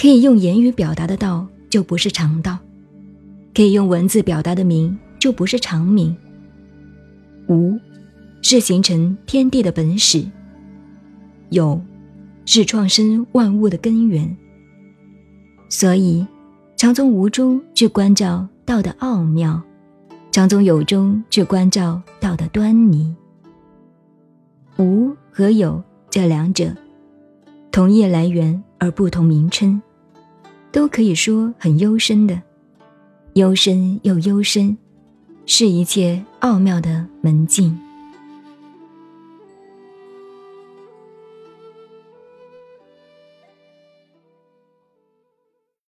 可以用言语表达的道，就不是常道；可以用文字表达的名，就不是常名。无，是形成天地的本始；有，是创生万物的根源。所以，常从无中去关照道的奥妙，常从有中去关照道的端倪。无和有这两者，同一来源而不同名称，都可以说很幽深的，幽深又幽深，是一切奥妙的门径。